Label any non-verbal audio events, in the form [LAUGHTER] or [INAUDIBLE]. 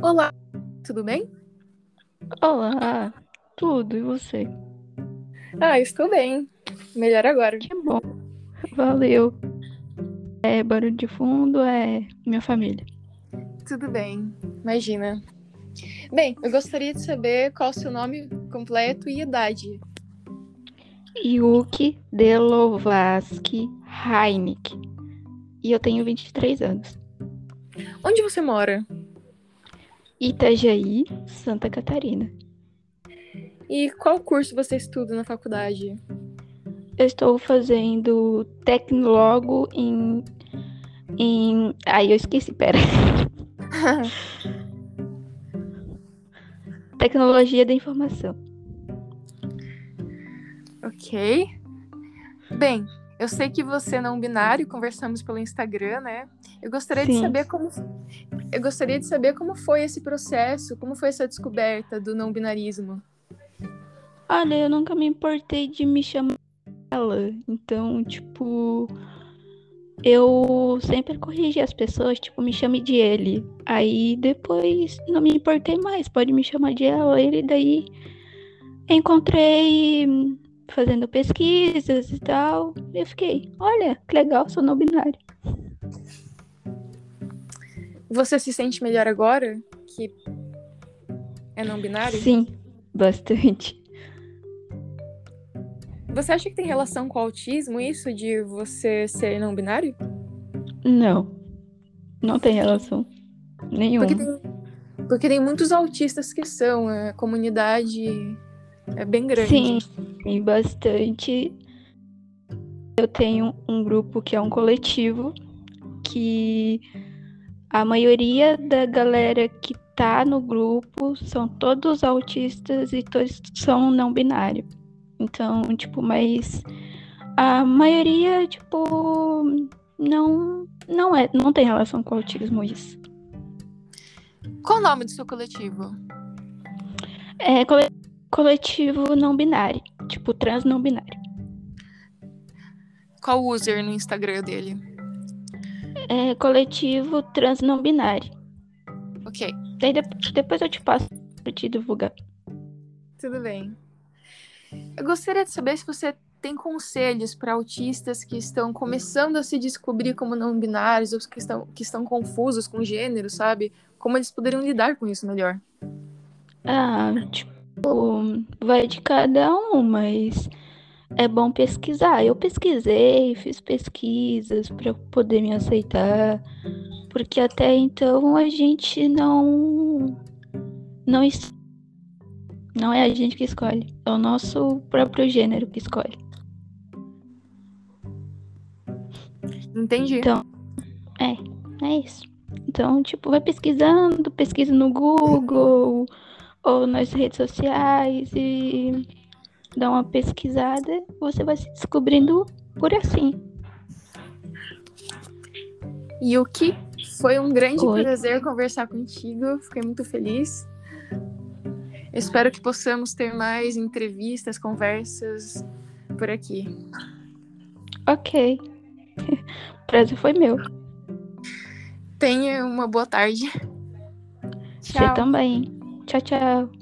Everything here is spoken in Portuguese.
Olá, tudo bem? Olá, tudo, e você? Ah, estou bem. Melhor agora. Que bom, valeu. É, barulho de fundo é minha família. Tudo bem, imagina. Bem, eu gostaria de saber qual o seu nome completo e idade. Yuki Delovaski Heineck. E eu tenho 23 anos. Onde você mora? Itajaí, Santa Catarina. E qual curso você estuda na faculdade? Eu estou fazendo tecnólogo em. em. Ai, eu esqueci, pera. [LAUGHS] Tecnologia da informação. ok. Bem, eu sei que você é não binário, conversamos pelo Instagram, né? Eu gostaria de Sim. saber como eu gostaria de saber como foi esse processo, como foi essa descoberta do não binarismo. Olha, eu nunca me importei de me chamar ela. Então, tipo, eu sempre corrigi as pessoas, tipo, me chame de ele. Aí depois não me importei mais, pode me chamar de ela, ele. Daí encontrei fazendo pesquisas e tal. E eu fiquei, olha, que legal, sou não binário. Você se sente melhor agora que é não binário? Sim, bastante. Você acha que tem relação com o autismo isso de você ser não binário? Não, não tem relação nenhuma. Porque tem, porque tem muitos autistas que são, a comunidade é bem grande. Sim, tem bastante. Eu tenho um grupo que é um coletivo que a maioria da galera que tá no grupo são todos autistas e todos são não binário. Então, tipo, mas a maioria, tipo, não não é, não tem relação com o autismo isso. Qual o nome do seu coletivo? É cole- coletivo não binário, tipo trans não binário. Qual o user no Instagram dele? É coletivo trans não binário. Ok, Daí de- depois eu te passo pra te divulgar. tudo bem. Eu gostaria de saber se você tem conselhos para autistas que estão começando a se descobrir como não binários ou que estão, que estão confusos com gênero, sabe? Como eles poderiam lidar com isso melhor. Ah, tipo, vai de cada um, mas é bom pesquisar. Eu pesquisei, fiz pesquisas para poder me aceitar, porque até então a gente não não não é a gente que escolhe, é o nosso próprio gênero que escolhe. Entendi. Então, É isso. Então, tipo, vai pesquisando, pesquisa no Google ou nas redes sociais e dá uma pesquisada, você vai se descobrindo por assim. Yuki, foi um grande Oi. prazer conversar contigo. Fiquei muito feliz. Espero que possamos ter mais entrevistas, conversas por aqui. Ok. [LAUGHS] Prazer foi meu. Tenha uma boa tarde. Você também. Tchau, tchau.